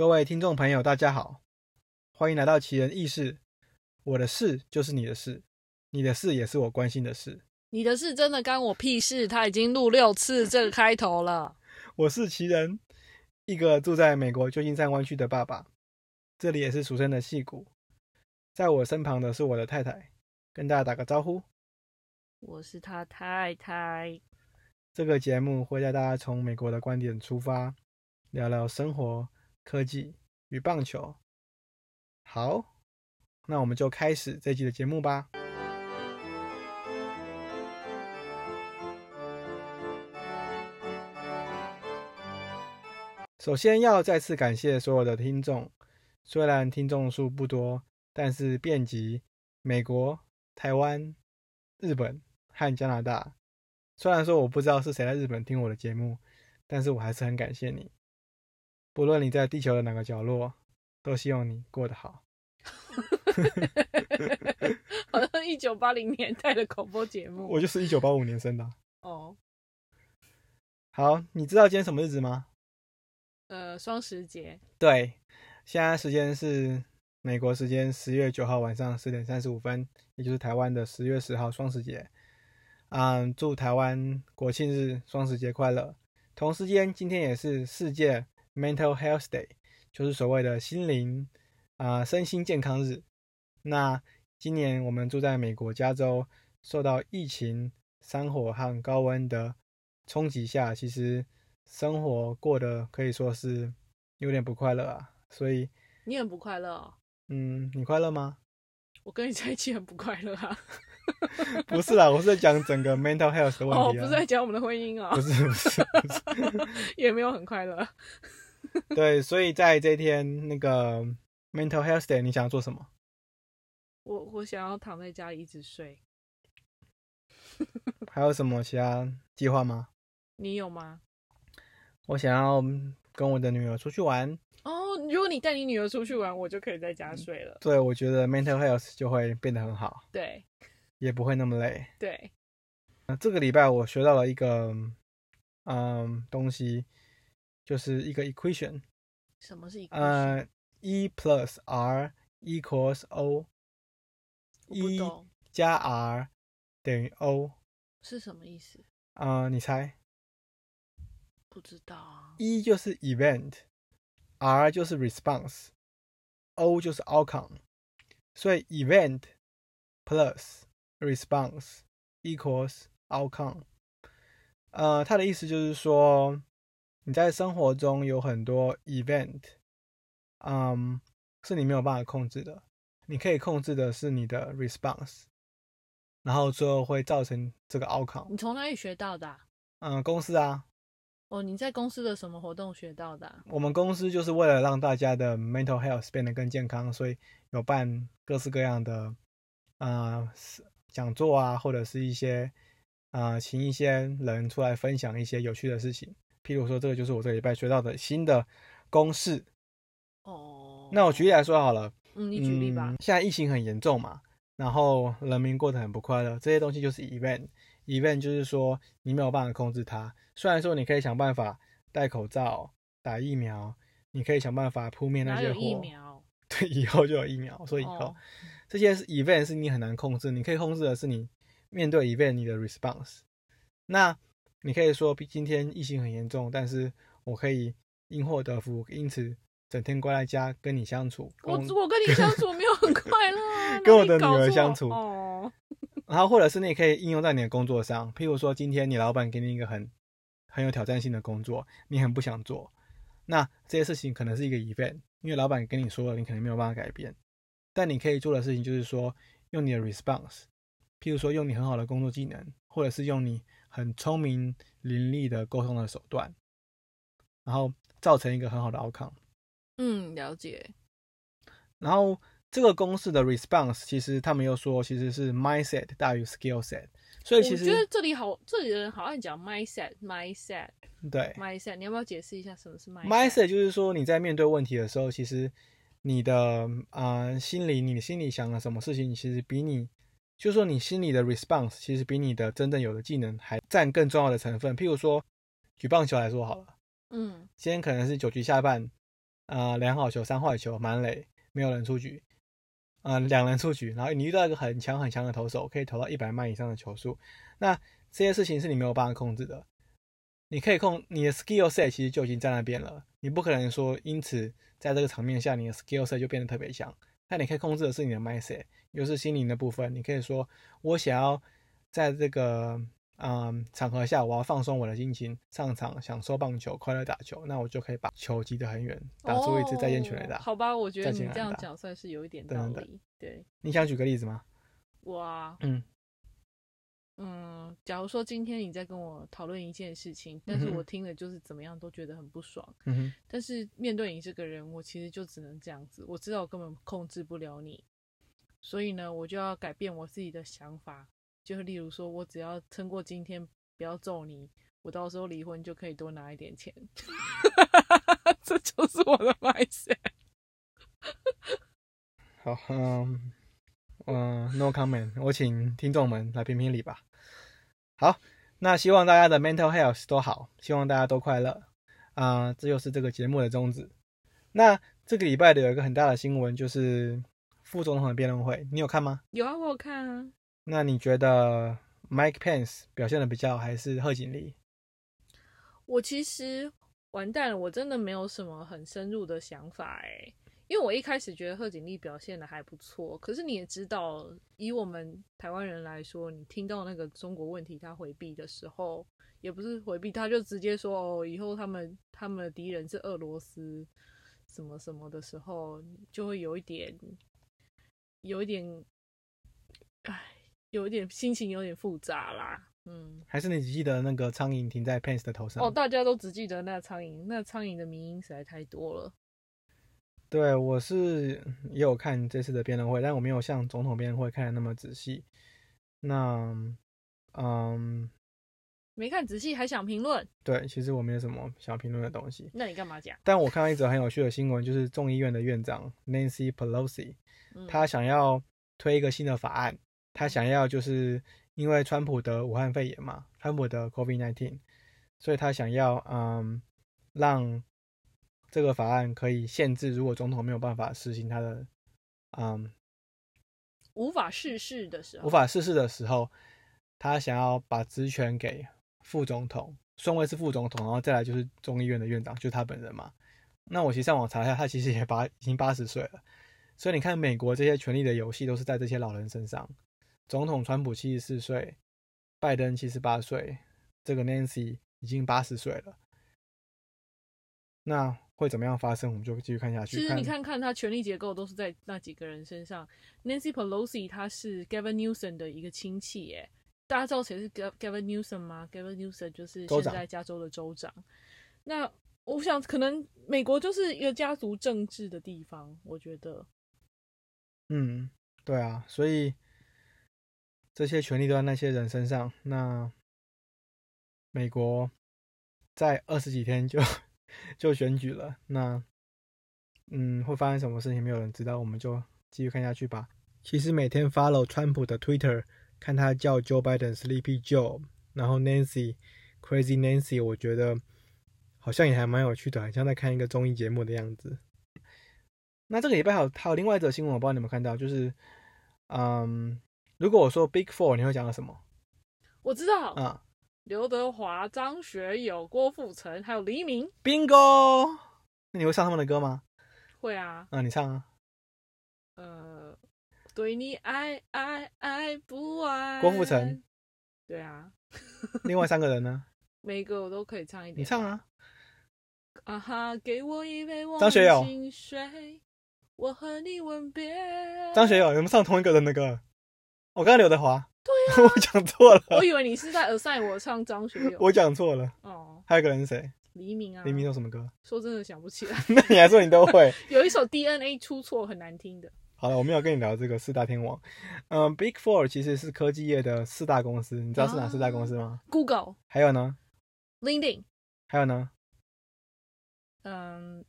各位听众朋友，大家好，欢迎来到奇人异事。我的事就是你的事，你的事也是我关心的事。你的事真的干我屁事？他已经录六次 这个开头了。我是奇人，一个住在美国旧金山湾区的爸爸，这里也是俗称的戏骨。在我身旁的是我的太太，跟大家打个招呼。我是他太太。这个节目会带大家从美国的观点出发，聊聊生活、科技与棒球。好，那我们就开始这集的节目吧。首先要再次感谢所有的听众，虽然听众数不多，但是遍及美国、台湾、日本和加拿大。虽然说我不知道是谁在日本听我的节目，但是我还是很感谢你。不论你在地球的哪个角落，都希望你过得好。好像一九八零年代的广播节目。我就是一九八五年生的。哦，好，你知道今天什么日子吗？呃，双十节。对，现在时间是美国时间十月九号晚上十点三十五分，也就是台湾的十月十号双十节。嗯，祝台湾国庆日、双十节快乐。同时间，今天也是世界 Mental Health Day，就是所谓的心灵啊身心健康日。那今年我们住在美国加州，受到疫情、山火和高温的冲击下，其实。生活过得可以说是有点不快乐啊，所以你很不快乐。嗯，你快乐吗？我跟你在一起很不快乐啊。不是啦，我是在讲整个 mental health 的问题。哦，不是在讲我们的婚姻啊。不是不是，也没有很快乐。对，所以在这天那个 mental health day，你想要做什么？我我想要躺在家里一直睡。还有什么其他计划吗？你有吗？我想要跟我的女儿出去玩哦。如果你带你女儿出去玩，我就可以在家睡了。对，我觉得 mental health 就会变得很好。对，也不会那么累。对。那这个礼拜我学到了一个嗯东西，就是一个 equation。什么是 equation？呃，E plus R equals O。E 加 R 等于 O 是什么意思？啊，你猜？不知道啊。E 就是 event，R 就是 response，O 就是 outcome，所以 event plus response equals outcome。呃，它的意思就是说，你在生活中有很多 event，嗯，是你没有办法控制的，你可以控制的是你的 response，然后最后会造成这个 outcome。你从哪里学到的？嗯，公司啊。哦，你在公司的什么活动学到的？我们公司就是为了让大家的 mental health 变得更健康，所以有办各式各样的啊讲座啊，或者是一些啊请一些人出来分享一些有趣的事情。譬如说，这个就是我这礼拜学到的新的公式。哦，那我举例来说好了。嗯，你举例吧。现在疫情很严重嘛，然后人民过得很不快乐，这些东西就是 event。event 就是说你没有办法控制它。虽然说你可以想办法戴口罩、打疫苗，你可以想办法扑灭那些疫 苗？对，以后就有疫苗。所以以后这些 event 是你很难控制，你可以控制的是你面对 event 你的 response。那你可以说今天疫情很严重，但是我可以因祸得福，因此整天关在家跟你相处。我我跟你相处没有很快乐，跟我的女儿相处。哦然后，或者是你可以应用在你的工作上，譬如说，今天你老板给你一个很很有挑战性的工作，你很不想做，那这些事情可能是一个 event，因为老板跟你说了，你可能没有办法改变。但你可以做的事情就是说，用你的 response，譬如说，用你很好的工作技能，或者是用你很聪明伶俐的沟通的手段，然后造成一个很好的 outcome。嗯，了解。然后。这个公式的 response 其实他们又说其实是 mindset 大于 skill set，所以其实我觉得这里好，这里的人好像讲 mindset，mindset，对，mindset，你要不要解释一下什么是 mindset？mindset 就是说你在面对问题的时候，其实你的啊心里，你心里想的什么事情，其实比你，就是说你心里的 response，其实比你的真正有的技能还占更重要的成分。譬如说举棒球来说好了，嗯，今天可能是九局下半，呃两好球、三坏球、满垒，没有人出局，呃两人出局，然后你遇到一个很强很强的投手，可以投到一百迈以上的球速，那这些事情是你没有办法控制的。你可以控你的 skill set 其实就已经在那边了，你不可能说因此在这个场面下你的 skill set 就变得特别强。那你可以控制的是你的 mindset，又是心灵的部分。你可以说我想要在这个嗯场合下，我要放松我的心情，上场享受棒球，快乐打球，那我就可以把球击得很远，打出一支再见全垒打。哦好吧，我觉得你这样讲算是有一点道理。对，你想举个例子吗？哇，嗯嗯，假如说今天你在跟我讨论一件事情，但是我听了就是怎么样都觉得很不爽，嗯哼，但是面对你这个人，我其实就只能这样子。我知道我根本控制不了你，所以呢，我就要改变我自己的想法。就是例如说，我只要撑过今天，不要揍你，我到时候离婚就可以多拿一点钱。这就是我的 mindset。好，嗯嗯，no comment，我请听众们来评评理吧。好，那希望大家的 mental health 都好，希望大家都快乐啊、这就是这个节目的宗旨。那这个礼拜的有一个很大的新闻，就是副总统的辩论会，你有看吗？有啊，我有看啊。那你觉得 Mike Pence 表现的比较好，还是贺锦丽？我其实完蛋了，我真的没有什么很深入的想法哎，因为我一开始觉得贺锦丽表现的还不错，可是你也知道，以我们台湾人来说，你听到那个中国问题他回避的时候，也不是回避，他就直接说哦，以后他们他们的敌人是俄罗斯什么什么的时候，就会有一点有一点，哎，有一点心情有点复杂啦，嗯。还是你只记得那个苍蝇停在 Pence 的头上？哦，大家都只记得那苍蝇，那苍蝇的名因实在太多了。对，我是也有看这次的辩论会，但我没有像总统辩论会看的那么仔细。那，嗯，没看仔细还想评论，对，其实我没有什么想评论的东西。那你干嘛讲？但我看到一则很有趣的新闻，就是众议院的院长 Nancy Pelosi，嗯他想要推一个新的法案，他想要就是因为川普的武汉肺炎嘛，川普的 COVID-19，所以他想要嗯让这个法案可以限制，如果总统没有办法实行他的嗯无法事事的时候，无法逝世的时候，他想要把职权给副总统，顺位是副总统，然后再来就是众议院的院长，就是他本人嘛。那我其实上网查一下，他其实也八已经八十岁了，所以你看美国这些权力的游戏都是在这些老人身上。总统川普七十四岁，拜登七十八岁，这个 Nancy 已经八十岁了。那会怎么样发生？我们就继续看下去。其实你看看他权力结构都是在那几个人身上。Nancy Pelosi 他是 Gavin Newsom 的一个亲戚，耶。大家知道谁是 Gav- Gavin Newsom 吗？Gavin Newsom 就是现在加州的州长。那我想，可能美国就是一个家族政治的地方，我觉得。嗯，对啊，所以这些权利都在那些人身上。那美国在二十几天就就选举了，那嗯，会发生什么事情没有人知道，我们就继续看下去吧。其实每天 follow 川普的 Twitter，看他叫 Joe Biden Sleepy Joe，然后 Nancy Crazy Nancy，我觉得好像也还蛮有趣的，很像在看一个综艺节目的样子。那这个礼拜还有还有另外一则新闻，我不知道你们看到，就是，嗯，如果我说 Big Four，你会讲到什么我知道，啊刘德华、张学友、郭富城还有黎明？Bingo！那你会唱他们的歌吗？会啊，啊，你唱啊。呃，对你爱爱爱不爱？郭富城，对啊，另外三个人呢？每个我都可以唱一点。你唱啊。啊哈，给我一杯忘张学友情水，我和你吻别。张学友有没有唱同一个人的歌？我刚刚刘德华。对 我讲错了，我以为你是在 assign 我唱张学友。我讲错了。哦，还有一个人是谁？黎明啊，黎明有什么歌？说真的想不起来，那 你还说你都会？有一首 DNA 出错很难听的。好了，我没有跟你聊这个四大天王。嗯，Big Four 其实是科技业的四大公司，你知道是哪四大公司吗？Google、还有呢？LinkedIn，还有呢？嗯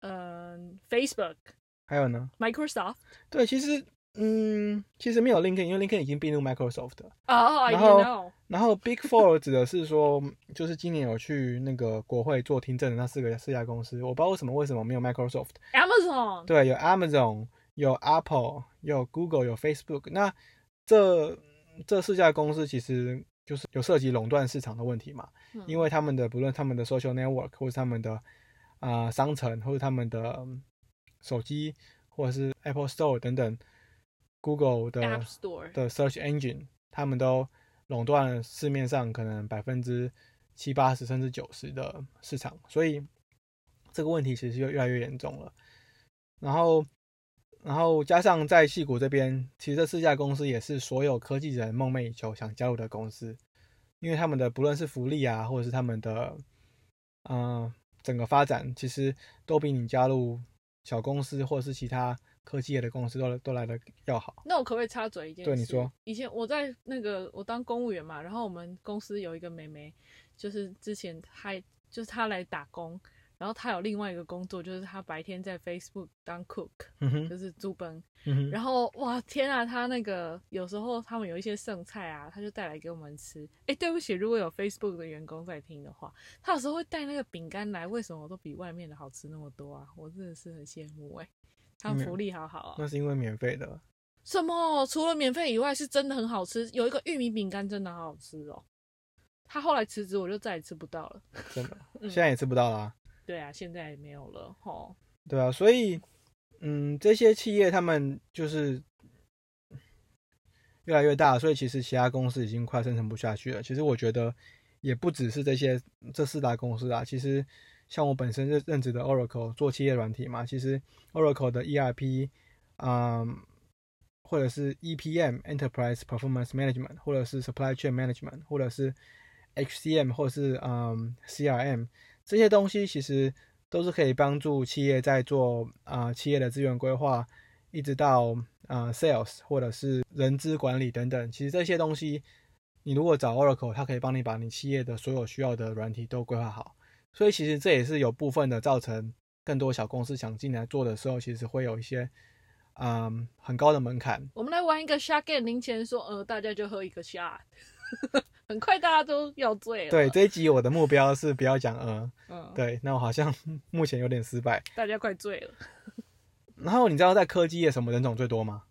嗯，Facebook、还有呢？Microsoft，对，其实嗯，其实没有 LinkedIn，因为 LinkedIn 已经并入 Microsoft 了。哦、i 然后 know。然后 Big Four 指的是说，就是今年有去那个国会做听证的那四个四家公司，我不知道为什么为什么没有 Microsoft。Amazon，对，有 Amazon，有 Apple，有 Google，有 Facebook。那这这四家公司其实就是有涉及垄断市场的问题嘛，嗯因为他们的不论他们的 social network，或是他们的啊、呃商城，或者他们的嗯手机，或者是 Apple Store 等等，Google 的 App Store，的 search engine，他们都垄断了市面上可能百分之七八十甚至九十的市场，所以这个问题其实就越来越严重了。然后，然后加上在戏谷这边，其实这四家公司也是所有科技人梦寐以求想加入的公司，因为他们的不论是福利啊，或者是他们的嗯、呃整个发展，其实都比你加入小公司或者是其他科技业的公司都都来的要好。那我可不可以插嘴一件事？对你说，以前我在那个我当公务员嘛，然后我们公司有一个妹妹，就是之前还就是她来打工，然后她有另外一个工作，就是她白天在 Facebook 当 cook，嗯，就是租奔。嗯，然后哇天啊，她那个有时候他们有一些剩菜啊，她就带来给我们吃。哎，对不起，如果有 Facebook 的员工在听的话，她有时候会带那个饼干来，为什么都比外面的好吃那么多啊？我真的是很羡慕哎、他们福利好好啊。那是因为免费的。什么？除了免费以外，是真的很好吃。有一个玉米饼干真的好好吃哦。他后来辞职，我就再也吃不到了。真的，嗯现在也吃不到啦。对啊，现在也没有了吼。对啊，所以，嗯，这些企业他们就是越来越大，所以其实其他公司已经快生存不下去了。其实我觉得也不只是这些这四大公司啊，其实像我本身任任职的 Oracle 做企业软体嘛，其实 Oracle 的 ERP，嗯，或者是 EPM Enterprise Performance Management，或者是 Supply Chain Management，或者是 HCM，或者是嗯 CRM 这些东西，其实都是可以帮助企业在做啊、企业的资源规划，一直到啊、sales 或者是人资管理等等。其实这些东西，你如果找 Oracle，它可以帮你把你企业的所有需要的软体都规划好。所以其实这也是有部分的造成更多小公司想进来做的时候，其实会有一些嗯很高的门槛。我们来玩一个 game，零钱说，呃，大家就喝一个 shot，很快大家都要醉了。对，这一集我的目标是不要讲呃，嗯，对，那我好像 目前有点失败。大家快醉了。然后你知道在科技业什么人种最多吗？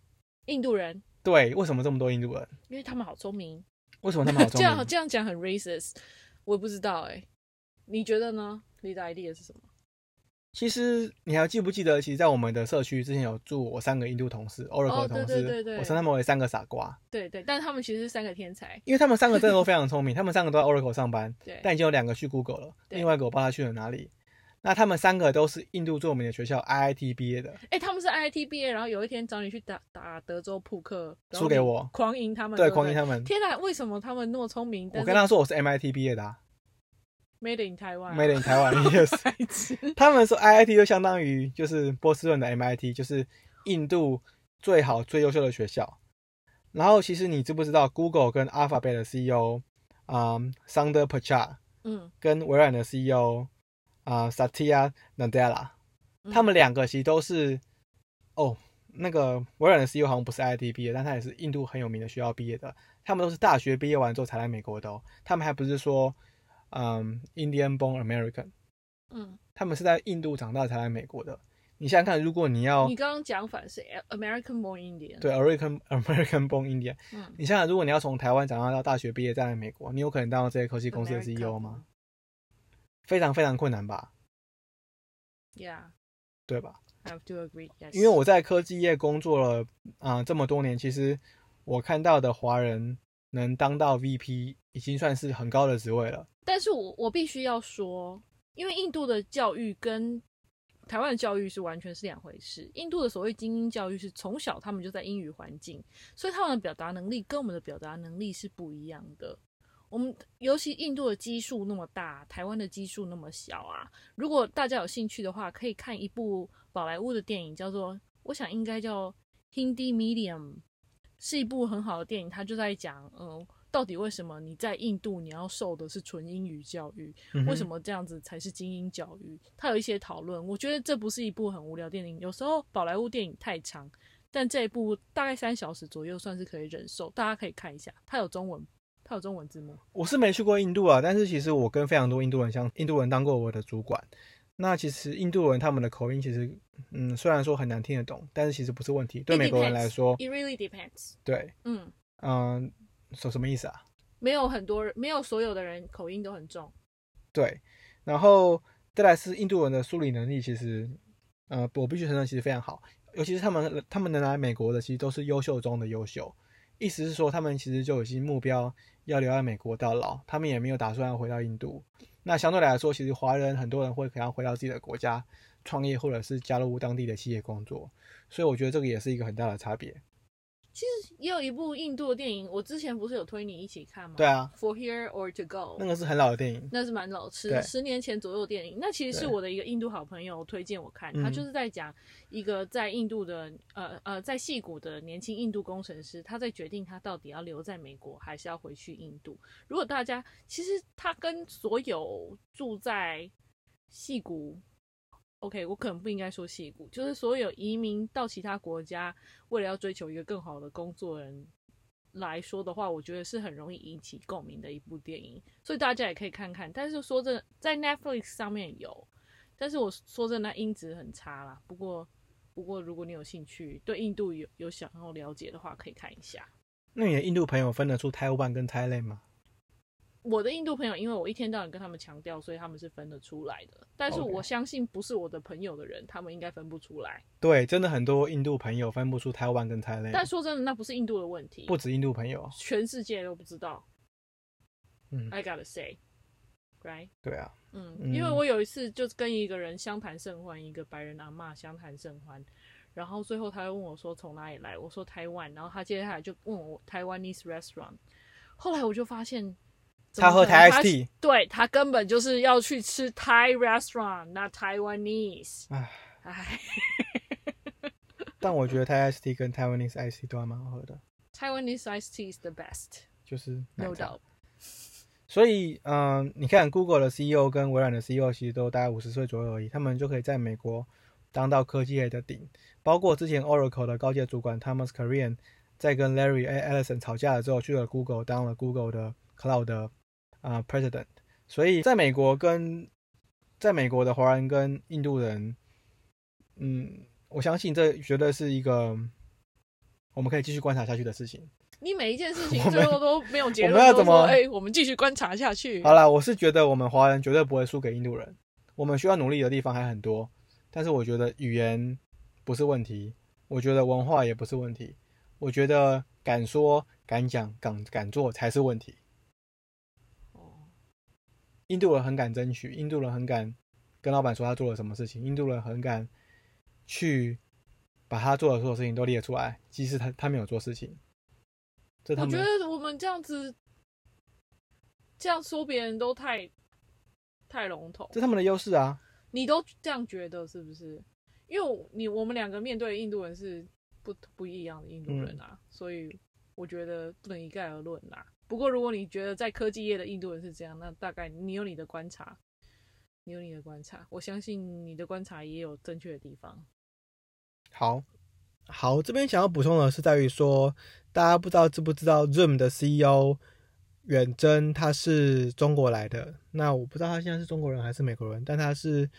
印度人，对，为什么这么多印度人？因为他们好聪明。为什么他们好聪明这样明？这样讲很 racist，我也不知道哎、你觉得呢？你的 idea 是什么？其实你还记不记得，其实，在我们的社区之前有住我三个印度同事，Oracle 同事，对对对对我称他们为三个傻瓜，对对，但他们其实是三个天才。因为他们三个真的都非常聪明，他们三个都在 Oracle 上班，对，但已经有两个去 Google 了，另外一个我不知道他去了哪里。那他们三个都是印度著名的学校 IIT 毕业的，哎、他们是 IIT 毕业，然后有一天找你去打打德州扑克，输给我，狂赢他们，对，狂赢他们。天哪，为什么他们那么聪明？我跟他说我是 MIT 毕业的、啊、Made in Taiwan，，Made in Taiwan yes。他们说 IIT 就相当于就是波士顿的 MIT，就是印度最好最优秀的学校。然后其实你知不知道 Google 跟 Alphabet 的 CEO 啊、嗯 Sundar Pichai 嗯，跟微软的 CEO 啊、Satya Nadella，嗯他们两个其实都是哦，那个微软的 CEO 好像不是 IIT 毕业，但他也是印度很有名的学校毕业的。他们都是大学毕业完之后才来美国的哦，他们还不是说嗯 Indian born American。嗯，他们是在印度长大才来美国的。你想想看，如果你要你刚刚讲反是 American born Indian，，哦对 American American born Indian 嗯，你想想，如果你要从台湾长大到大学毕业再来美国，你有可能当到这些科技公司的 CEO 吗？非常非常困难吧，？Yeah，I 对吧？have to agree. Yes，因为我在科技业工作了啊、呃这么多年，其实我看到的华人能当到 VP 已经算是很高的职位了。但是我我必须要说，因为印度的教育跟台湾的教育是完全是两回事。印度的所谓精英教育是从小他们就在英语环境，所以他们的表达能力跟我们的表达能力是不一样的。我们尤其印度的基数那么大，台湾的基数那么小啊。如果大家有兴趣的话，可以看一部宝莱坞的电影，叫做我想应该叫《Hindi Medium》，是一部很好的电影。它就在讲，嗯，到底为什么你在印度你要受的是纯英语教育？为什么？么这样子才是精英教育？它有一些讨论，我觉得这不是一部很无聊电影。有时候宝莱坞电影太长，但这一部大概三小时左右，算是可以忍受。大家可以看一下，它有中文，它有中文字幕。我是没去过印度啊，但是其实我跟非常多印度人相，印度人当过我的主管。那其实印度人他们的口音其实，嗯，虽然说很难听得懂，但是其实不是问题。对美国人来说，it really depends。对，嗯嗯，说什么意思啊？没有很多人，没有所有的人口音都很重。对，然后再来是印度人的梳理能力，其实，呃，我必须承认，其实非常好。尤其是他们，他们能来美国的，其实都是优秀中的优秀。意思是说，他们其实就已经目标要留在美国到老，他们也没有打算要回到印度。那相对来说，其实华人很多人会想要回到自己的国家创业，或者是加入当地的企业工作，所以我觉得这个也是一个很大的差别。其实也有一部印度的电影，我之前不是有推你一起看吗？对啊，For Here or to Go，那个是很老的电影，那是蛮老，十十年前左右的电影。那其实是我的一个印度好朋友推荐我看，他就是在讲一个在印度的呃呃在戏谷的年轻印度工程师，他在决定他到底要留在美国还是要回去印度。如果大家其实他跟所有住在戏谷。OK，我可能不应该说戏骨，就是所有移民到其他国家，为了要追求一个更好的工作人来说的话，我觉得是很容易引起共鸣的一部电影，所以大家也可以看看。但是说真，在 Netflix 上面有，但是我说真的，音质很差啦。不过，不过如果你有兴趣，对印度有有想要了解的话，可以看一下。那你的印度朋友分得出台湾跟 Thailand 吗？我的印度朋友，因为我一天到晚跟他们强调，所以他们是分得出来的。但是我相信不是我的朋友的人，他们应该分不出来。对，真的很多印度朋友分不出台湾跟台湾。但说真的，那不是印度的问题，不止印度朋友，全世界都不知道。嗯，I gotta say，right？对啊，嗯，因为我有一次就跟一个人相谈甚欢，一个白人阿妈相谈甚欢，然后最后他又问我说从哪里来，我说台湾，然后他接下来就问我台湾 ese restaurant，后来我就发现。他喝台 S T，对他根本就是要去吃 Thai restaurant，那 Taiwanese。唉唉，但我觉得 Thai S T 跟 Taiwanese i c e 都还蛮好喝的。Taiwanese Ice Tea is the best，就是 no doubt。所以，嗯，你看 Google 的 C E O 跟微软的 C E O 其实都大概五十岁左右而已，他们就可以在美国当到科技业的顶。包括之前 Oracle 的高阶主管 Thomas Kurian 在跟 Larry Ellison 吵架了之后，去了 Google 当了 Google 的 Cloud。啊，President，所以在美国跟在美国的华人跟印度人，嗯，我相信这绝对是一个我们可以继续观察下去的事情。你每一件事 情最后都没有结论，我们要怎么？哎，我们继续观察下去。好了，我是觉得我们华人绝对不会输给印度人，我们需要努力的地方还很多。但是我觉得语言不是问题，我觉得文化也不是问题，我觉得敢说敢讲敢敢做才是问题。印度人很敢争取，印度人很敢跟老板说他做了什么事情，印度人很敢去把他做的所有事情都列出来，即使他他没有做事情。我觉得我们这样子这样说别人都太太笼统，这他们的优势啊！你都这样觉得是不是？因为你我们两个面对印度人是不不一样的印度人啊，所以我觉得不能一概而论啦。不过，如果你觉得在科技业的印度人是这样，那大概你有你的观察，你有你的观察，我相信你的观察也有正确的地方。好，好，这边想要补充的是在于说，大家不知道知不知道 Zoom 的 CEO 远征他是中国来的，那我不知道他现在是中国人还是美国人，但他是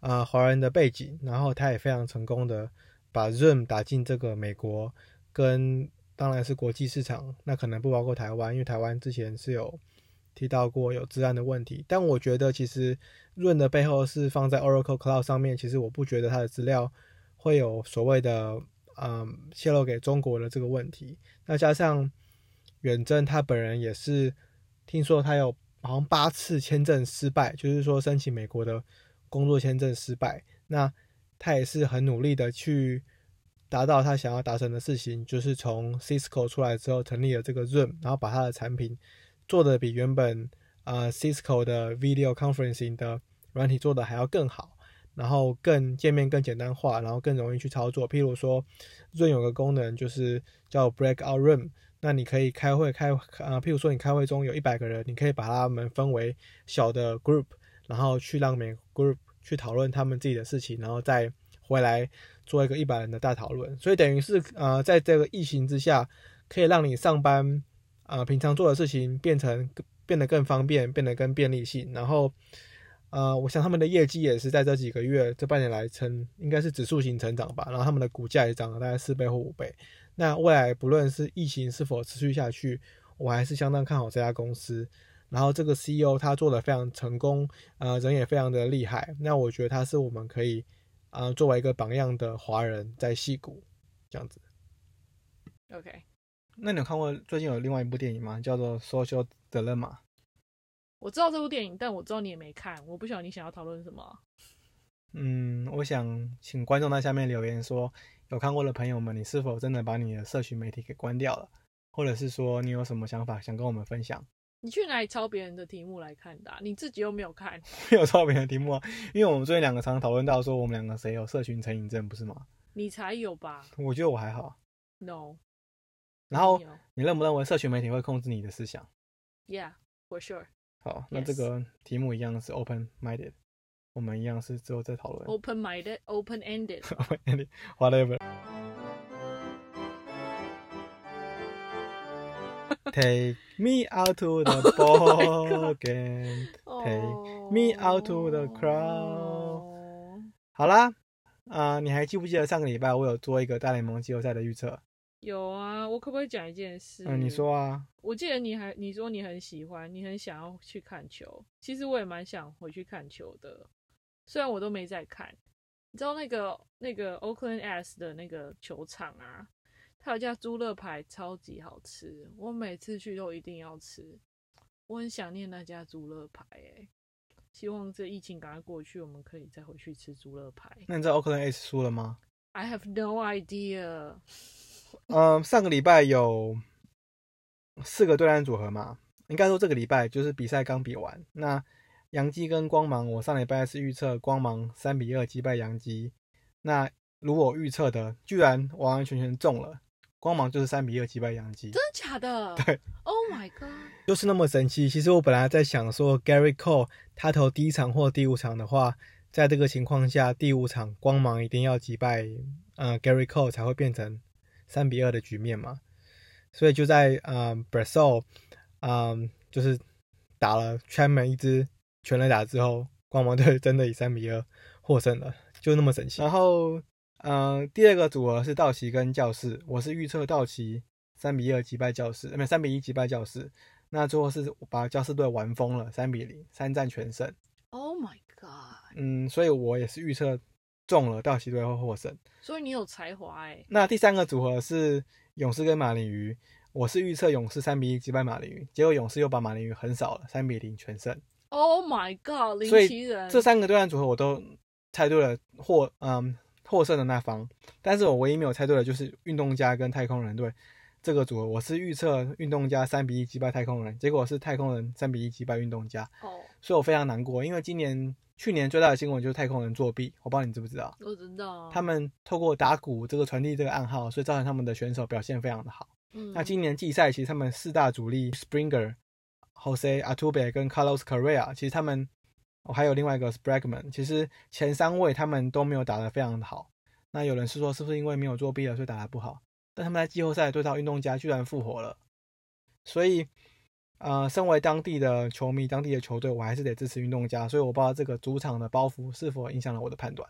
啊华人的背景，然后他也非常成功的把 Zoom 打进这个美国跟。当然是国际市场，那可能不包括台湾，因为台湾之前是有提到过有治安的问题。但我觉得其实润的背后是放在 Oracle Cloud 上面，其实我不觉得它的资料会有所谓的嗯泄露给中国的这个问题。那加上远征他本人也是听说他有好像八次签证失败，就是说申请美国的工作签证失败。那他也是很努力的去。达到他想要达成的事情，就是从 Cisco 出来之后成立了这个 Zoom，然后把他的产品做的比原本啊 Cisco 的 Video Conferencing 的软体做的还要更好，然后更界面更简单化，然后更容易去操作。譬如说，Zoom 有个功能就是叫 Breakout Room，那你可以开会开啊，譬如说你开会中有一百个人，你可以把他们分为小的 Group，然后去让每个 Group 去讨论他们自己的事情，然后再回来。做一个一百人的大讨论。所以等于是呃，在这个疫情之下，可以让你上班啊，平常做的事情变成变得更方便，变得更便利性。然后呃，我想他们的业绩也是在这几个月这半年来成应该是指数型成长吧。然后他们的股价也涨了大概四倍或五倍。那未来不论是疫情是否持续下去，我还是相当看好这家公司。然后这个 CEO 他做的非常成功，呃，人也非常的厉害。那我觉得他是我们可以，呃，作为一个榜样的华人在戏谷这样子。OK，那你有看过最近有另外一部电影吗？叫做《Social Dilemma》。我知道这部电影，但我知道你也没看，我不晓得你想要讨论什么。嗯，我想请观众在下面留言说，有看过的朋友们，你是否真的把你的社群媒体给关掉了？或者是说你有什么想法想跟我们分享？你去哪里抄别人的题目来看的？你自己又没有看，没有抄别人的题目啊？因为我们最近两个常常讨论到说，我们两个谁有社群成瘾症，不是吗？你才有吧？我觉得我还好。No。然后你认不认为社群媒体会控制你的思想？Yeah，for sure。好，那这个题目一样是 open minded，我们一样是之后再讨论。Open Take me out to the ball game. Take me out to the crowd. 好啦，啊、呃，你还记不记得上个礼拜我有做一个大联盟季后赛的预测？有啊，我可不可以讲一件事？嗯，你说啊。我记得你还你说你很喜欢，你很想要去看球。其实我也蛮想回去看球的，虽然我都没在看。你知道那个那个 Oakland S 的那个球场啊？它有家猪肋排超级好吃，我每次去都一定要吃。我很想念那家猪肋排，哎，希望这疫情赶快过去，我们可以再回去吃猪肋排。那你知道 Oakland S 输了吗？I have no idea。嗯，上个礼拜有四个对战组合嘛，应该说这个礼拜就是比赛刚比完。那杨基跟光芒，我上礼拜是预测光芒三比二击败杨基，那如我预测的，居然完完全全中了。光芒就是三比二击败杨基，真的假的？对，Oh my god，就是那么神奇。其实我本来在想说，Gary Cole 他投第一场或第五场的话，在这个情况下，第五场光芒一定要击败呃 Gary Cole 才会变成三比二的局面嘛。所以就在呃 b r a s i l 嗯，就是打了 Chapman 一支全垒打之后，光芒队真的以三比二获胜了，就那么神奇。然后。呃，第二个组合是道奇跟教士，我是预测道奇三比二击败教士，没有三比一击败教士。那最后是把教士队玩疯了，三比零，三战全胜。Oh my god！嗯，所以我也是预测中了道奇队会获胜。所以你有才华哎。那第三个组合是勇士跟马林鱼，我是预测勇士三比一击败马林鱼，结果勇士又把马林鱼横扫了，三比零全胜。Oh my god！林奇人，这三个对战组合我都猜对了，或嗯。获胜的那方，但是我唯一没有猜对的就是运动家跟太空人队这个组合，我是预测运动家三比一击败太空人，结果是太空人三比一击败运动家，哦，所以我非常难过，因为今年去年最大的新闻就是太空人作弊，我不知道你知不知道？我知道，他们透过打鼓这个传递这个暗号，所以造成他们的选手表现非常的好。嗯，那今年季赛其实他们四大主力 Springer、Jose Altuve 跟 Carlos Correa，其实他们。我、哦、还有另外一个 Spragman，其实前三位他们都没有打得非常的好。那有人是说，是不是因为没有作弊了，所以打得不好？但他们在季后赛对到运动家居然复活了，所以，呃，身为当地的球迷、当地的球队，我还是得支持运动家。所以我不知道这个主场的包袱是否影响了我的判断。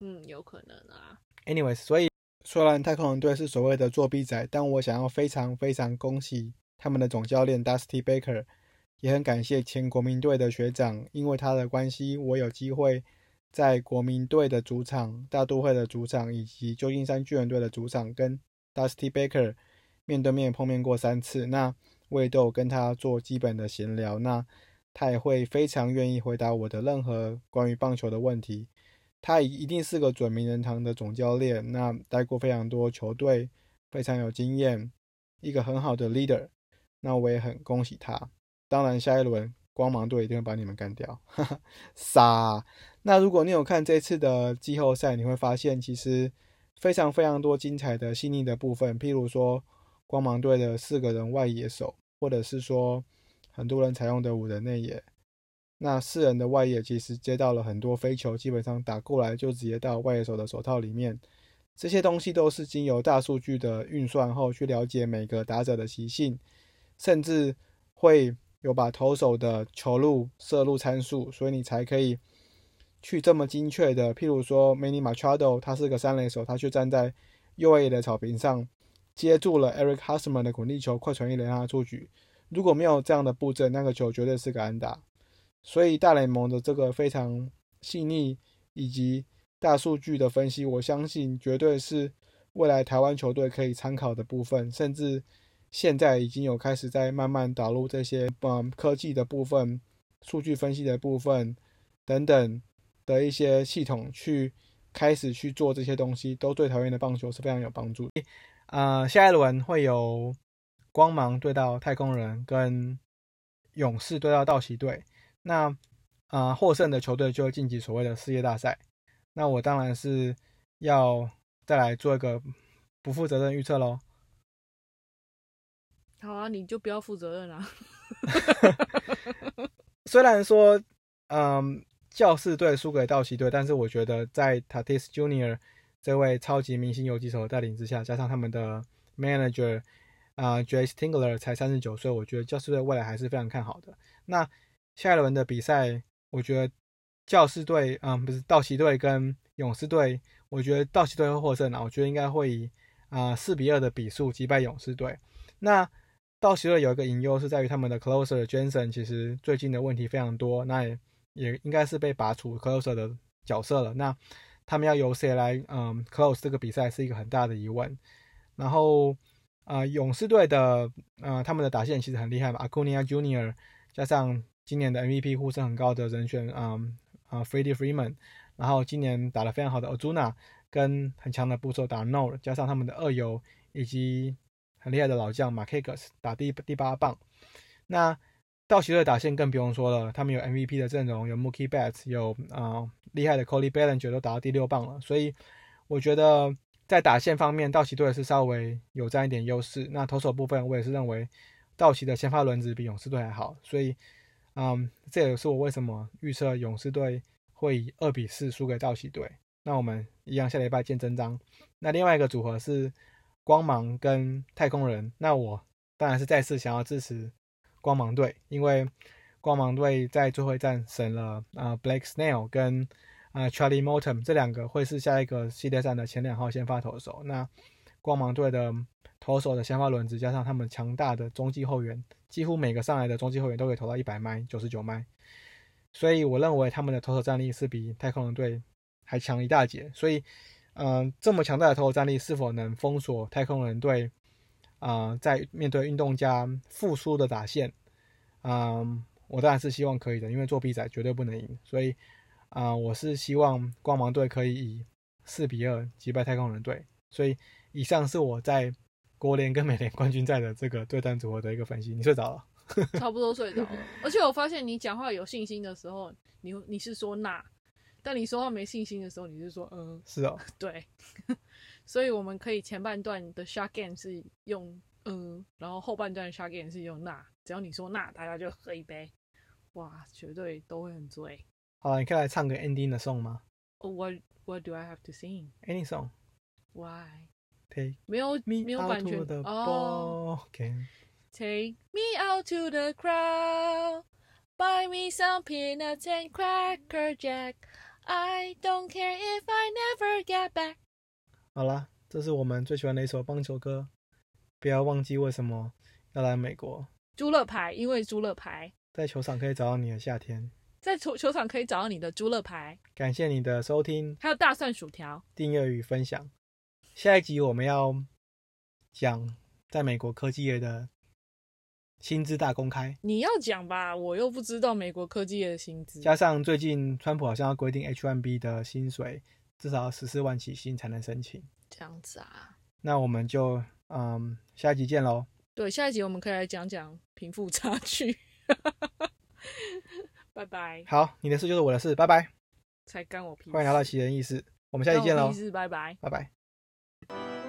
嗯，有可能啊。Anyways，所以虽然太空人队是所谓的作弊仔，但我想要非常非常恭喜他们的总教练 Dusty Baker。也很感谢前国民队的学长，因为他的关系，我有机会在国民队的主场、大都会的主场以及旧金山巨人队的主场跟 Dusty Baker 面对面碰面过三次。那我也都有跟他做基本的闲聊，那他也会非常愿意回答我的任何关于棒球的问题。他一定是个准名人堂的总教练，那带过非常多球队，非常有经验，一个很好的 leader。那我也很恭喜他。当然，下一轮光芒队一定会把你们干掉，哈哈，傻。那如果你有看这次的季后赛，你会发现其实非常非常多精彩的细腻的部分，譬如说光芒队的四个人外野手，或者是说很多人采用的五人内野。那四人的外野其实接到了很多飞球，基本上打过来就直接到外野手的手套里面。这些东西都是经由大数据的运算后去了解每个打者的习性，甚至会有把投手的球路射入参数，所以你才可以去这么精确的。譬如说，Manny Machado 他是个三垒手，他却站在右野的草坪上接住了 Eric Husman 的滚地球，快传一垒让他出局。如果没有这样的布阵，那个球绝对是个安打。所以大联盟的这个非常细腻以及大数据的分析，我相信绝对是未来台湾球队可以参考的部分，甚至现在已经有开始在慢慢导入这些嗯科技的部分、数据分析的部分等等的一些系统去开始去做这些东西，都对台湾的棒球是非常有帮助。呃，下一轮会有光芒对到太空人，跟勇士对到道奇队。那啊，获胜的球队就会晋级所谓的世界大赛。那我当然是要再来做一个不负责任预测喽。好啊，你就不要负责任啊。虽然说，嗯，教士队输给道奇队，但是我觉得在 Tatis Junior 这位超级明星游击手的带领之下，加上他们的 manager 啊，Jace Tingler 才三十九岁，我觉得教士队未来还是非常看好的。那下一轮的比赛，我觉得教士队，嗯，不是道奇队跟勇士队，我觉得道奇队会获胜啊。我觉得应该会以啊四比二的比数击败勇士队。那道奇队有一个隐忧是在于他们的 closer Jensen 其实最近的问题非常多，那也也应该是被拔除 closer 的角色了。那他们要由谁来嗯 close 这个比赛是一个很大的疑问。然后啊勇士队的呃他们的打线其实很厉害嘛，Acuna Junior 加上今年的 MVP 呼声很高的人选，嗯啊，Freddie Freeman，然后今年打得非常好的 Ozuna，跟很强的捕手打 No，加上他们的二游以及很厉害的老将 Marquez 打第第八棒。那道奇队打线更不用说了，他们有 MVP 的阵容，有 Mookie Betts，有啊厉害的 Cody b a l l i n g e r 都打到第六棒了。所以我觉得在打线方面，道奇队是稍微有占一点优势。那投手部分，我也是认为道奇的先发轮值比勇士队还好，所以。嗯，这也是我为什么预测勇士队会以二比四输给道奇队。那我们一样下礼拜见真章。那另外一个组合是光芒跟太空人。那我当然是再次想要支持光芒队，因为光芒队在最后一战省了啊，Blake Snell 跟啊 Charlie Morton 这两个会是下一个系列赛的前两号先发投手。那光芒队的投手的先发轮值加上他们强大的中继后援。几乎每个上来的中继后援都可以投到一百迈、九十九迈，所以我认为他们的投手战力是比太空人队还强一大截。所以，嗯，这么强大的投手战力是否能封锁太空人队？啊，在面对运动家复苏的打线，嗯，我当然是希望可以的，因为作弊仔绝对不能赢。所以，啊，我是希望光芒队可以以四比二击败太空人队。所以，以上是我在。国联跟美联冠军赛的这个对战组合的一个分析，你睡着了？差不多睡着了。而且我发现你讲话有信心的时候，你你是说那；但你说话没信心的时候，你就说嗯。是哦，对。所以我们可以前半段的 shot game 是用嗯，然后后半段的 shot game 是用那。只要你说那，大家就喝一杯，哇，绝对都会很醉。好，你可以来唱个 ending 的 song 吗？What What do I have to sing? Any song? Why? Take 没有没有版权哦。Take me out to the crowd, buy me some peanuts and cracker jack. I don't care if I never get back. 好了，这是我们最喜欢的一首棒球歌。不要忘记为什么要来美国。猪乐牌，因为猪乐牌在球场可以找到你的夏天，在球球场可以找到你的猪乐牌。感谢你的收听，还有大蒜薯条，订阅与分享。下一集我们要讲在美国科技业的薪资大公开。你要讲吧，我又不知道美国科技业的薪资。加上最近川普好像要规定 H1B 的薪水至少十四万起薪才能申请。这样子啊？那我们就嗯下一集见喽。对，下一集我们可以来讲讲贫富差距。拜拜。好，你的事就是我的事，拜拜。才干我屁。欢迎来到奇人异事，我们下期见喽。拜拜。拜拜。